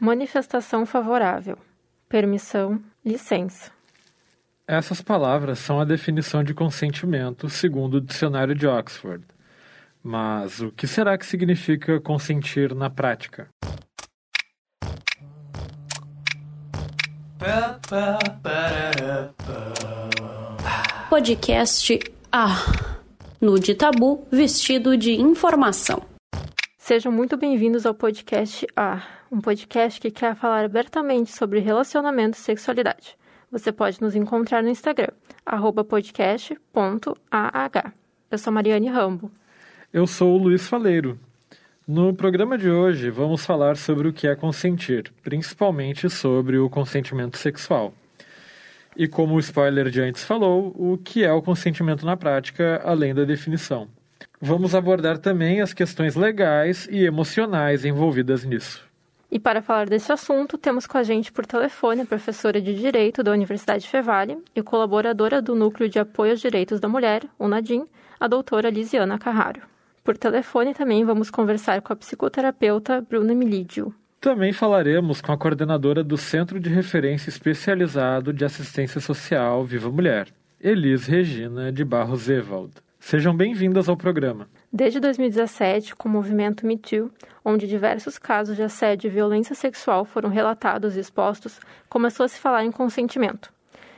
manifestação favorável, permissão, licença. Essas palavras são a definição de consentimento segundo o dicionário de Oxford. Mas o que será que significa consentir na prática? Podcast A. No de tabu, vestido de informação. Sejam muito bem-vindos ao podcast A, um podcast que quer falar abertamente sobre relacionamento e sexualidade. Você pode nos encontrar no Instagram, podcast.ah. Eu sou Mariane Rambo. Eu sou o Luiz Faleiro. No programa de hoje, vamos falar sobre o que é consentir, principalmente sobre o consentimento sexual. E como o spoiler de antes falou, o que é o consentimento na prática, além da definição. Vamos abordar também as questões legais e emocionais envolvidas nisso. E para falar desse assunto, temos com a gente por telefone a professora de Direito da Universidade Fevale e colaboradora do Núcleo de Apoio aos Direitos da Mulher, o NADIM, a doutora Lisiana Carraro. Por telefone também vamos conversar com a psicoterapeuta Bruna Milídio. Também falaremos com a coordenadora do Centro de Referência Especializado de Assistência Social Viva Mulher, Elis Regina de Barros Evald. Sejam bem-vindas ao programa. Desde 2017, com o movimento Me Too, onde diversos casos de assédio e violência sexual foram relatados e expostos, começou a se falar em consentimento.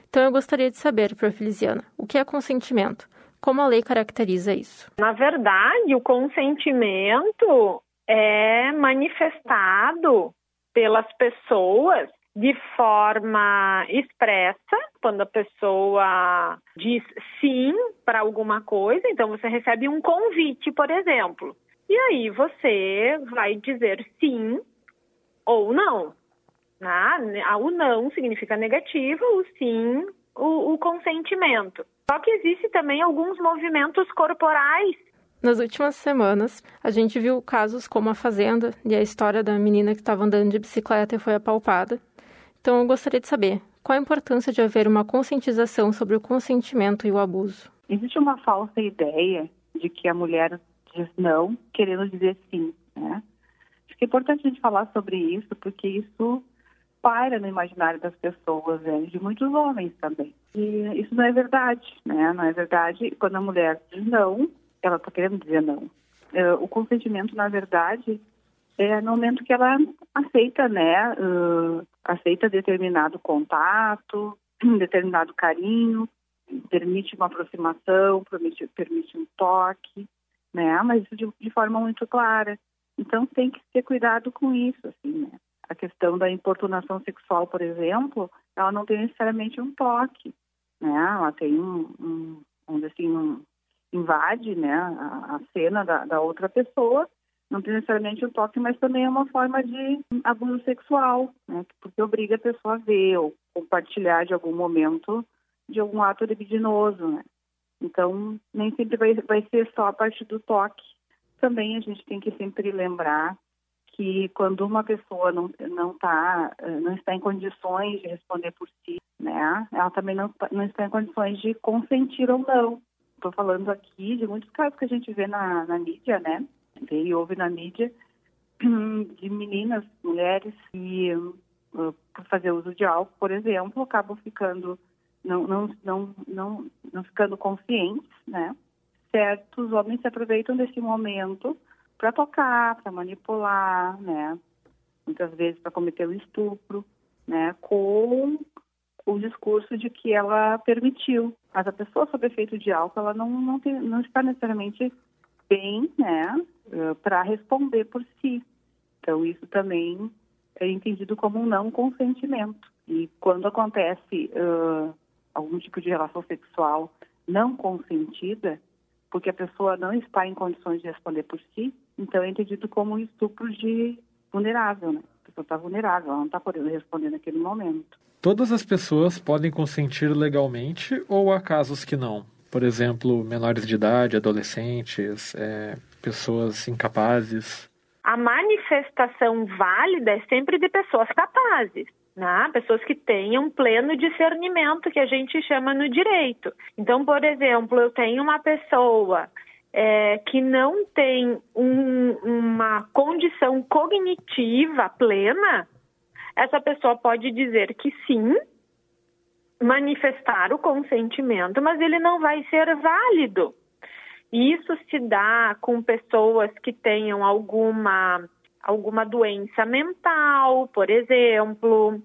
Então eu gostaria de saber, Prof. Lisiana, o que é consentimento? Como a lei caracteriza isso? Na verdade, o consentimento é manifestado pelas pessoas de forma expressa, quando a pessoa diz sim para alguma coisa, então você recebe um convite, por exemplo. E aí você vai dizer sim ou não. Né? O não significa negativo, o sim, o, o consentimento. Só que existe também alguns movimentos corporais nas últimas semanas, a gente viu casos como a Fazenda e a história da menina que estava andando de bicicleta e foi apalpada. Então, eu gostaria de saber qual a importância de haver uma conscientização sobre o consentimento e o abuso. Existe uma falsa ideia de que a mulher diz não, querendo dizer sim. Né? Acho que é importante a gente falar sobre isso, porque isso paira no imaginário das pessoas, né? de muitos homens também. E isso não é verdade, né? Não é verdade. Quando a mulher diz não, ela está querendo dizer não. É, o consentimento, na verdade, é no momento que ela aceita, né, uh, aceita determinado contato, determinado carinho, permite uma aproximação, permite, permite um toque, né, mas de, de, forma muito clara. Então tem que ter cuidado com isso, assim, né. A questão da importunação sexual, por exemplo, ela não tem necessariamente um toque, né, ela tem um, um assim, um, invade né, a, a cena da, da, outra pessoa, não necessariamente o toque, mas também é uma forma de abuso sexual, né, porque obriga a pessoa a ver ou compartilhar de algum momento de algum ato libidinoso. Né? Então, nem sempre vai, vai ser só a partir do toque. Também a gente tem que sempre lembrar que quando uma pessoa não, não, tá, não está em condições de responder por si, né, ela também não, não está em condições de consentir ou não. Estou falando aqui de muitos casos que a gente vê na, na mídia, né? Vê e ouve na mídia de meninas, mulheres que, uh, por fazer uso de álcool, por exemplo, acabam ficando não, não, não, não, não ficando conscientes, né? Certos homens se aproveitam desse momento para tocar, para manipular, né? Muitas vezes para cometer o estupro, né? Com o discurso de que ela permitiu. Mas a pessoa sob efeito de álcool, ela não, não, tem, não está necessariamente bem, né, eh, para responder por si. Então, isso também é entendido como um não consentimento. E quando acontece uh, algum tipo de relação sexual não consentida, porque a pessoa não está em condições de responder por si, então é entendido como um estupro de vulnerável, né? A pessoa está vulnerável, ela não está podendo responder naquele momento. Todas as pessoas podem consentir legalmente ou há casos que não? Por exemplo, menores de idade, adolescentes, é, pessoas incapazes. A manifestação válida é sempre de pessoas capazes. Né? Pessoas que tenham pleno discernimento, que a gente chama no direito. Então, por exemplo, eu tenho uma pessoa é, que não tem um, uma condição cognitiva plena, essa pessoa pode dizer que sim, manifestar o consentimento, mas ele não vai ser válido. Isso se dá com pessoas que tenham alguma, alguma doença mental, por exemplo,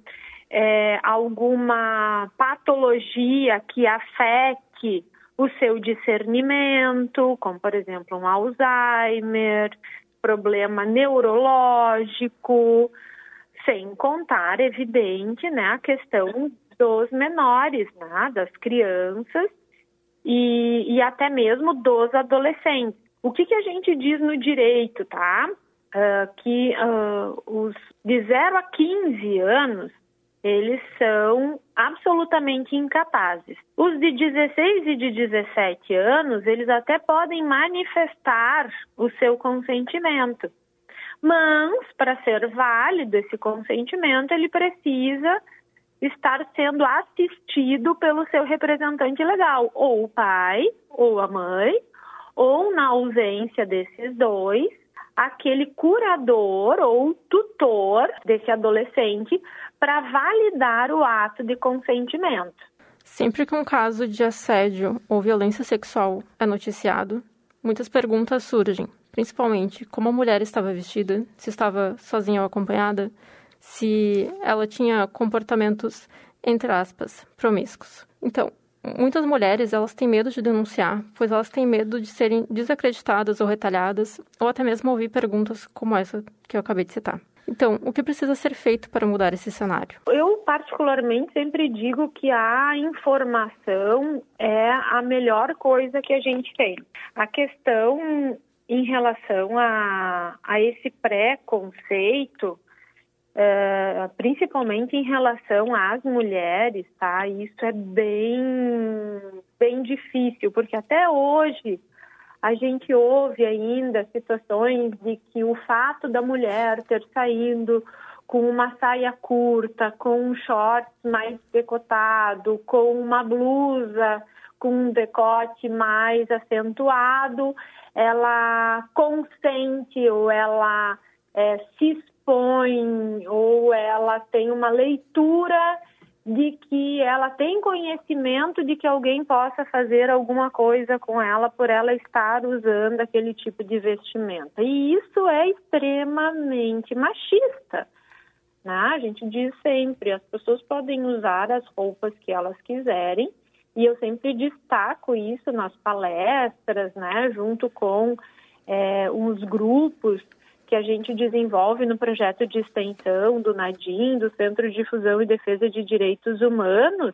é, alguma patologia que afete o seu discernimento, como por exemplo um Alzheimer, problema neurológico, sem contar, evidente, né, a questão dos menores, né, das crianças e, e até mesmo dos adolescentes. O que, que a gente diz no direito, tá? Uh, que uh, os de 0 a 15 anos eles são absolutamente incapazes. Os de 16 e de 17 anos, eles até podem manifestar o seu consentimento. Mas, para ser válido esse consentimento, ele precisa estar sendo assistido pelo seu representante legal, ou o pai, ou a mãe, ou na ausência desses dois, aquele curador ou tutor desse adolescente para validar o ato de consentimento. Sempre que um caso de assédio ou violência sexual é noticiado, muitas perguntas surgem, principalmente como a mulher estava vestida, se estava sozinha ou acompanhada, se ela tinha comportamentos, entre aspas, promíscuos. Então, muitas mulheres elas têm medo de denunciar, pois elas têm medo de serem desacreditadas ou retalhadas, ou até mesmo ouvir perguntas como essa que eu acabei de citar. Então, o que precisa ser feito para mudar esse cenário? Eu, particularmente, sempre digo que a informação é a melhor coisa que a gente tem. A questão em relação a, a esse preconceito Uh, principalmente em relação às mulheres, tá? Isso é bem, bem difícil, porque até hoje a gente ouve ainda situações de que o fato da mulher ter saído com uma saia curta, com um short mais decotado, com uma blusa com um decote mais acentuado, ela consente ou ela é, se expõe ou ela tem uma leitura de que ela tem conhecimento de que alguém possa fazer alguma coisa com ela por ela estar usando aquele tipo de vestimenta. E isso é extremamente machista. Né? A gente diz sempre, as pessoas podem usar as roupas que elas quiserem, e eu sempre destaco isso nas palestras, né, junto com é, grupos que a gente desenvolve no projeto de extensão do NADIM, do Centro de Difusão e Defesa de Direitos Humanos,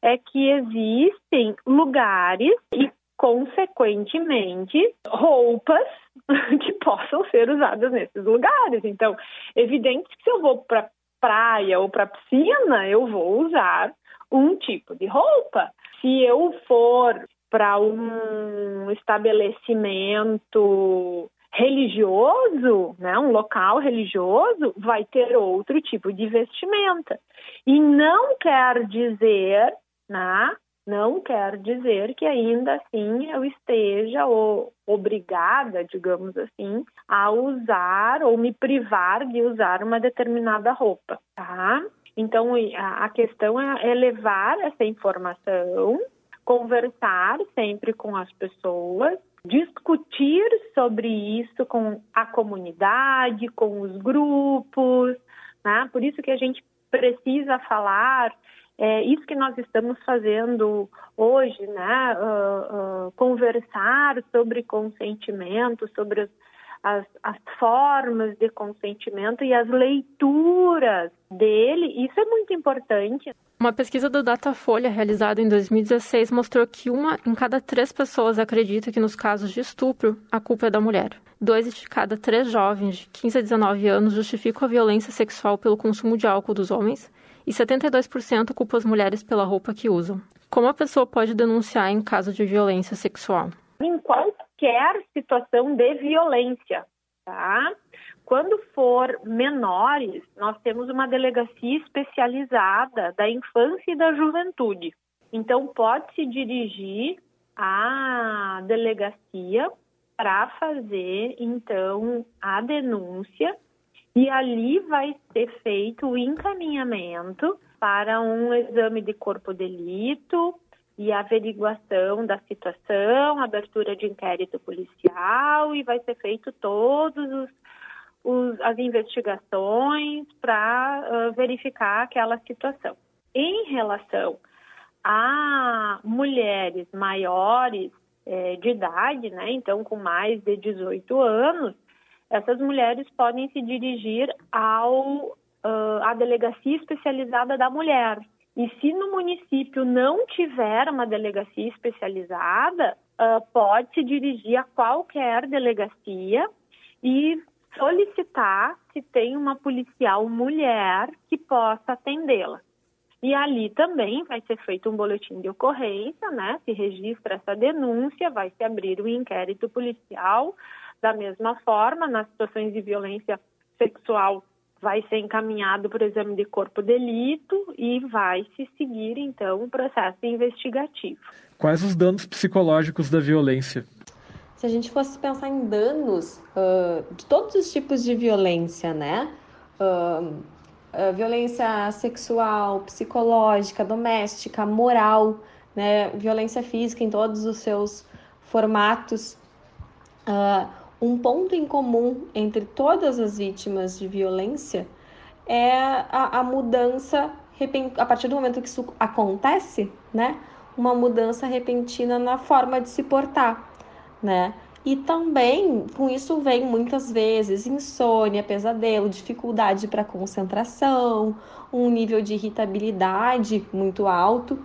é que existem lugares e, consequentemente, roupas que possam ser usadas nesses lugares. Então, evidente que se eu vou para praia ou para piscina, eu vou usar um tipo de roupa. Se eu for para um estabelecimento religioso, né, um local religioso, vai ter outro tipo de vestimenta. E não quer dizer, né, não quer dizer que ainda assim eu esteja ou, obrigada, digamos assim, a usar ou me privar de usar uma determinada roupa, tá? Então a, questão é, é levar essa informação, conversar sempre com as pessoas discutir sobre isso com a comunidade, com os grupos, né? Por isso que a gente precisa falar é isso que nós estamos fazendo hoje, né? Uh, uh, conversar sobre consentimento, sobre as, as, formas de consentimento e as leituras dele. Isso é muito importante. Uma pesquisa do Datafolha realizada em 2016 mostrou que uma em cada três pessoas acredita que nos casos de estupro a culpa é da mulher. Dois de cada três jovens de 15 a 19 anos justificam a violência sexual pelo consumo de álcool dos homens e 72% culpam as mulheres pela roupa que usam. Como a pessoa pode denunciar em caso de violência sexual? Em qualquer situação de violência, tá? Quando for menores, nós temos uma delegacia especializada da infância e da juventude. Então, pode se dirigir à delegacia para fazer, então, a denúncia E ali vai ser feito o encaminhamento para um exame de corpo de delito e averiguação da situação, abertura de inquérito policial e vai ser feito todos os, os as investigações para uh, verificar aquela situação. Em relação a mulheres maiores eh, de idade, né, então com mais de 18 anos, essas mulheres podem se dirigir ao, uh, à delegacia especializada da mulher. E se no município não tiver uma delegacia especializada, uh, pode se dirigir a qualquer delegacia e solicitar se tem uma policial mulher que possa atendê-la. E ali também vai ser feito um boletim de ocorrência, né? Se registra essa denúncia, vai se abrir o um inquérito policial da mesma forma, nas situações de violência sexual, vai ser encaminhado para o exame de corpo delito e vai se seguir, então, o processo investigativo. Quais os danos psicológicos da violência? Se a gente fosse pensar em danos uh, de todos os tipos de violência, né? Uh, uh, violência sexual, psicológica, doméstica, moral, né? Violência física em todos os seus formatos. Uh, um ponto em comum entre todas as vítimas de violência é a, a mudança, a partir do momento que isso acontece, né? Uma mudança repentina na forma de se portar, né? E também com isso vem muitas vezes insônia, pesadelo, dificuldade para concentração, um nível de irritabilidade muito alto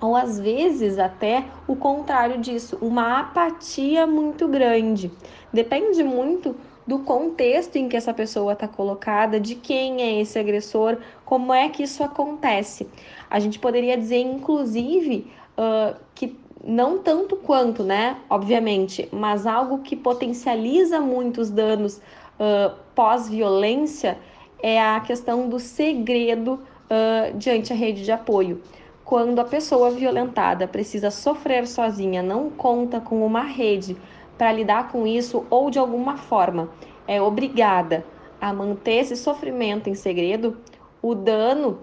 ou às vezes até o contrário disso, uma apatia muito grande. Depende muito do contexto em que essa pessoa está colocada, de quem é esse agressor, como é que isso acontece. A gente poderia dizer, inclusive, uh, que não tanto quanto, né? Obviamente, mas algo que potencializa muito os danos uh, pós-violência é a questão do segredo uh, diante a rede de apoio quando a pessoa violentada precisa sofrer sozinha, não conta com uma rede para lidar com isso ou de alguma forma é obrigada a manter esse sofrimento em segredo, o dano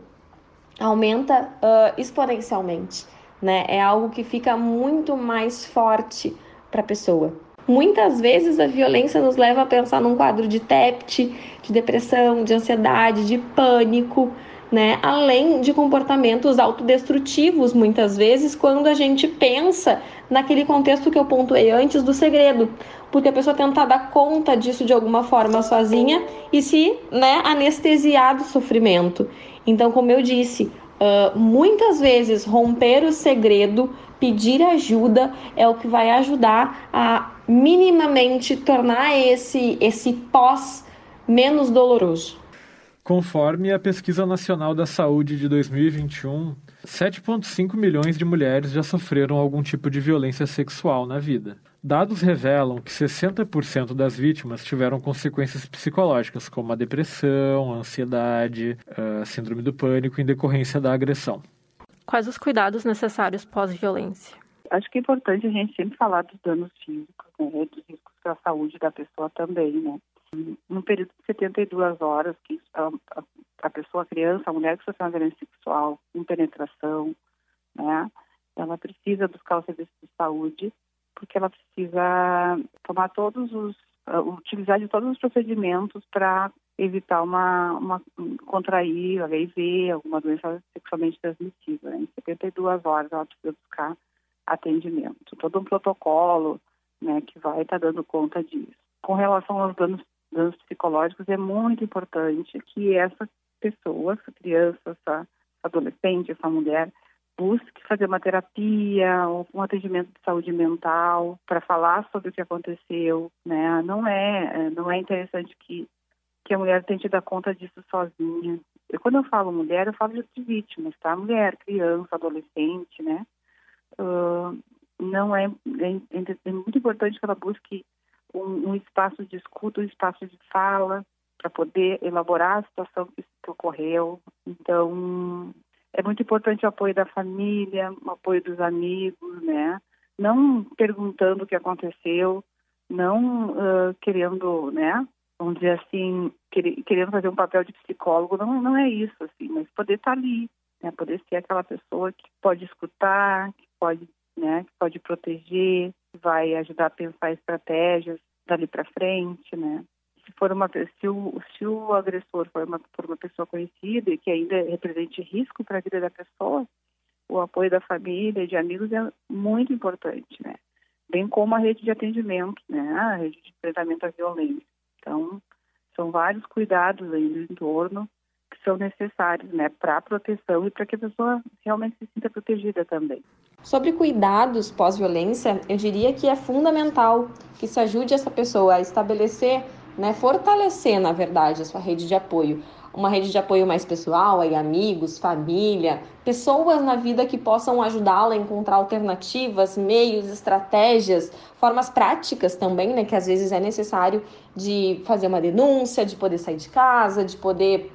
aumenta uh, exponencialmente, né? É algo que fica muito mais forte para a pessoa. Muitas vezes a violência nos leva a pensar num quadro de TEPT, de depressão, de ansiedade, de pânico, né? Além de comportamentos autodestrutivos, muitas vezes, quando a gente pensa naquele contexto que eu pontuei antes do segredo, porque a pessoa tenta dar conta disso de alguma forma sozinha e se né, anestesiar do sofrimento. Então, como eu disse, uh, muitas vezes romper o segredo, pedir ajuda é o que vai ajudar a minimamente tornar esse, esse pós menos doloroso. Conforme a Pesquisa Nacional da Saúde de 2021, 7,5 milhões de mulheres já sofreram algum tipo de violência sexual na vida. Dados revelam que 60% das vítimas tiveram consequências psicológicas, como a depressão, a ansiedade, a síndrome do pânico em decorrência da agressão. Quais os cuidados necessários pós-violência? Acho que é importante a gente sempre falar dos danos físicos, né, dos riscos para a saúde da pessoa também, né? Num período de 72 horas, que a, a, a pessoa, a criança, a mulher que sofreu uma violência sexual, com penetração, né, ela precisa buscar o serviço de saúde, porque ela precisa tomar todos os, uh, utilizar de todos os procedimentos para evitar uma, uma contrair HIV, alguma doença sexualmente transmissível. Né? Em 72 horas ela precisa buscar atendimento. Todo um protocolo né, que vai estar tá dando conta disso. Com relação aos danos danos psicológicos, é muito importante que essa pessoa, essa criança, essa adolescente, essa mulher, busque fazer uma terapia ou um atendimento de saúde mental para falar sobre o que aconteceu, né? Não é, não é interessante que que a mulher tente dar conta disso sozinha. E quando eu falo mulher, eu falo de vítimas, tá? Mulher, criança, adolescente, né? Uh, não é, é, é muito importante que ela busque um, um espaço de escuta, um espaço de fala, para poder elaborar a situação que, que ocorreu. Então, é muito importante o apoio da família, o apoio dos amigos, né? Não perguntando o que aconteceu, não uh, querendo, né? vamos dizer assim, querendo fazer um papel de psicólogo, não, não é isso, assim, mas poder estar tá ali, né? Poder ser aquela pessoa que pode escutar, que pode, né, que pode proteger, vai ajudar a pensar estratégias dali para frente, né? Se for uma se o, se o agressor for uma, for uma pessoa conhecida e que ainda represente risco para a vida da pessoa, o apoio da família e de amigos é muito importante, né? Bem como a rede de atendimento, né? A rede de enfrentamento à violência. Então, são vários cuidados aí no entorno que são necessários, né, para a proteção e para que a pessoa realmente se sinta protegida também. Sobre cuidados pós-violência, eu diria que é fundamental que se ajude essa pessoa a estabelecer, né, fortalecer, na verdade, a sua rede de apoio. Uma rede de apoio mais pessoal, aí amigos, família, pessoas na vida que possam ajudá-la a encontrar alternativas, meios, estratégias, formas práticas também, né, que às vezes é necessário de fazer uma denúncia, de poder sair de casa, de poder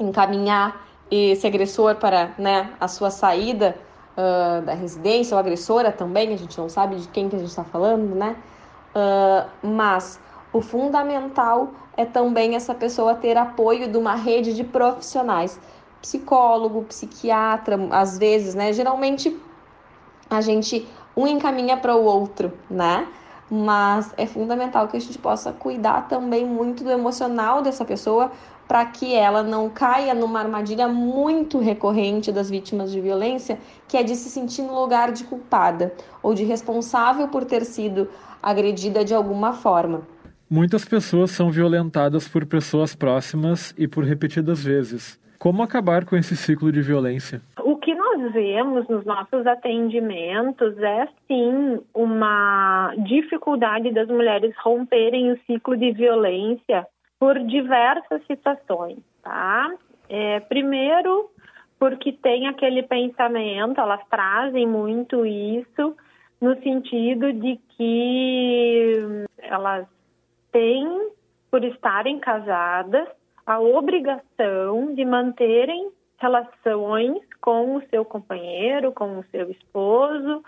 encaminhar esse agressor para né, a sua saída uh, da residência, ou agressora também, a gente não sabe de quem que a gente está falando, né? Uh, mas o fundamental é também essa pessoa ter apoio de uma rede de profissionais, psicólogo, psiquiatra, às vezes, né? Geralmente a gente um encaminha para o outro, né? Mas é fundamental que a gente possa cuidar também muito do emocional dessa pessoa, para que ela não caia numa armadilha muito recorrente das vítimas de violência, que é de se sentir no lugar de culpada ou de responsável por ter sido agredida de alguma forma. Muitas pessoas são violentadas por pessoas próximas e por repetidas vezes. Como acabar com esse ciclo de violência? O que nós vemos nos nossos atendimentos é sim uma dificuldade das mulheres romperem o ciclo de violência por diversas situações, tá? É, primeiro, porque tem aquele pensamento, elas trazem muito isso, no sentido de que elas têm, por estarem casadas, a obrigação de manterem relações com o seu companheiro, com o seu esposo,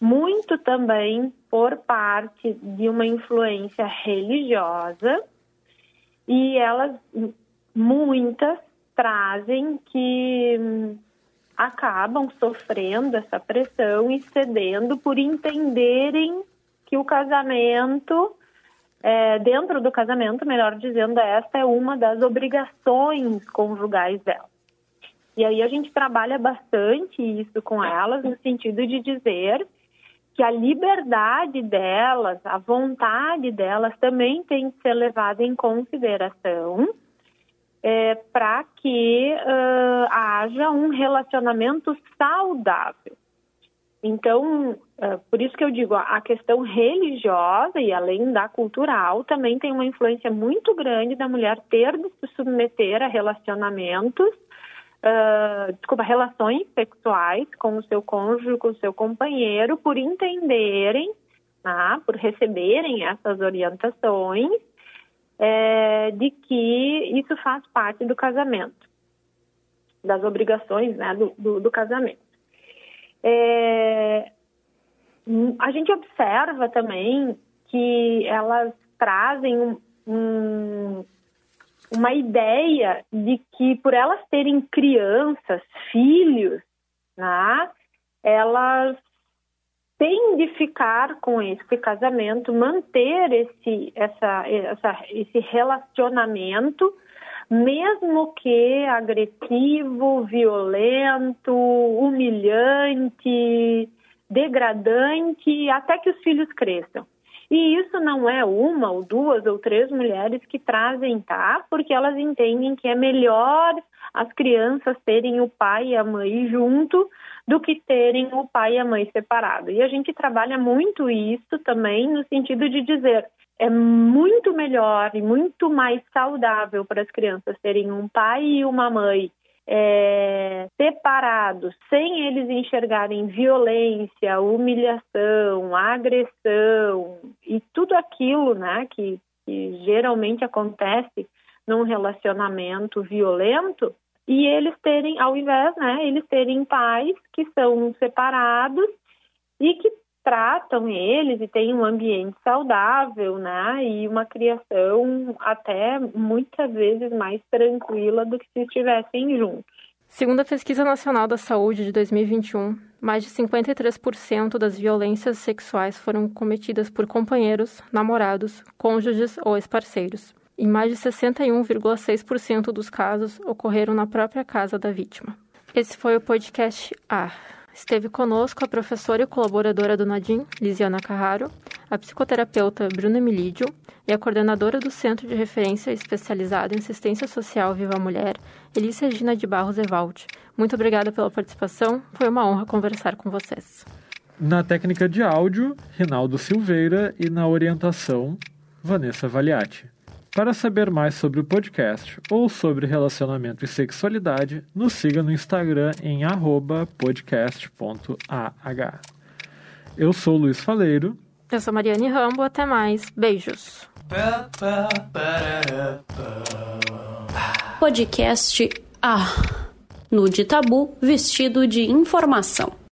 muito também por parte de uma influência religiosa e elas, muitas, trazem que hum, acabam sofrendo essa pressão e cedendo por entenderem que o casamento, é, dentro do casamento, melhor dizendo, esta é uma das obrigações conjugais delas. E aí a gente trabalha bastante isso com elas, no sentido de dizer que a liberdade delas, a vontade delas também tem que ser levada em consideração é, para que uh, haja um relacionamento saudável. Então, uh, por isso que eu digo, a questão religiosa e além da cultural também tem uma influência muito grande da mulher ter de se submeter a relacionamentos uh, desculpa, relações sexuais com o seu cônjuge, com o seu companheiro, por entenderem, tá? por receberem essas orientações é, de que isso faz parte do casamento, das obrigações né, do, do, do casamento. É, a gente observa também que elas trazem um, um uma ideia de que por elas terem crianças, filhos, né, elas têm de ficar com esse casamento, manter esse, essa, essa, esse relacionamento, mesmo que agressivo, violento, humilhante, degradante, até que os filhos cresçam. E isso não é uma ou duas ou três mulheres que trazem, tá? Porque elas entendem que é melhor as crianças terem o pai e a mãe junto do que terem o pai e a mãe separado. E a gente trabalha muito isso também no sentido de dizer é muito melhor e muito mais saudável para as crianças terem um pai e uma mãe é, separados, sem eles enxergarem violência, humilhação, agressão e tudo aquilo né, que, que geralmente acontece num relacionamento violento, e eles terem, ao invés, né, eles terem pais que são separados e que tratam eles e têm um ambiente saudável, né? E uma criação até muitas vezes mais tranquila do que se estivessem juntos. Segundo a Pesquisa Nacional da Saúde de 2021, mais de 53% das violências sexuais foram cometidas por companheiros, namorados, cônjuges ou ex-parceiros. E mais de 61,6% dos casos ocorreram na própria casa da vítima. Esse foi o podcast A. Esteve conosco a professora e colaboradora do Nadim, Lisiana Carraro, a psicoterapeuta Bruna Milídio e a coordenadora do Centro de Referência Especializado em Assistência Social Viva Mulher, Elise Regina de Barros Evald. Muito obrigada pela participação, foi uma honra conversar com vocês. Na técnica de áudio, Rinaldo Silveira e na orientação, Vanessa Valiati. Para saber mais sobre o podcast ou sobre relacionamento e sexualidade, nos siga no Instagram em podcast.ah. Eu sou Luiz Faleiro. Eu sou Mariane Rambo. Até mais. Beijos. Podcast A. No de tabu, vestido de informação.